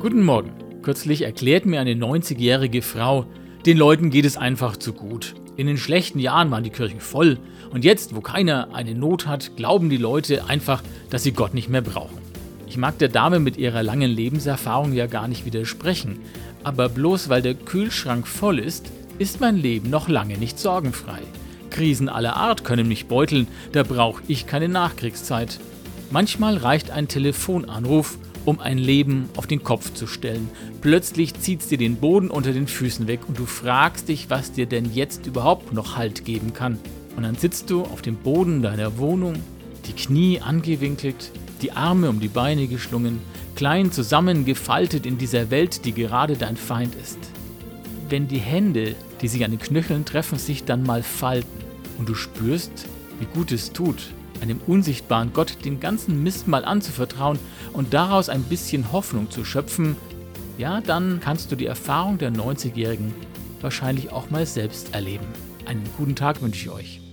Guten Morgen. Kürzlich erklärt mir eine 90-jährige Frau, den Leuten geht es einfach zu gut. In den schlechten Jahren waren die Kirchen voll und jetzt, wo keiner eine Not hat, glauben die Leute einfach, dass sie Gott nicht mehr brauchen. Ich mag der Dame mit ihrer langen Lebenserfahrung ja gar nicht widersprechen, aber bloß weil der Kühlschrank voll ist, ist mein Leben noch lange nicht sorgenfrei. Krisen aller Art können mich beuteln, da brauche ich keine Nachkriegszeit. Manchmal reicht ein Telefonanruf, um ein Leben auf den Kopf zu stellen. Plötzlich zieht's dir den Boden unter den Füßen weg und du fragst dich, was dir denn jetzt überhaupt noch Halt geben kann. Und dann sitzt du auf dem Boden deiner Wohnung, die Knie angewinkelt, die Arme um die Beine geschlungen, klein zusammengefaltet in dieser Welt, die gerade dein Feind ist. Wenn die Hände, die sich an den Knöcheln treffen, sich dann mal falten und du spürst, wie gut es tut, einem unsichtbaren Gott den ganzen Mist mal anzuvertrauen und daraus ein bisschen Hoffnung zu schöpfen, ja, dann kannst du die Erfahrung der 90-Jährigen wahrscheinlich auch mal selbst erleben. Einen guten Tag wünsche ich euch.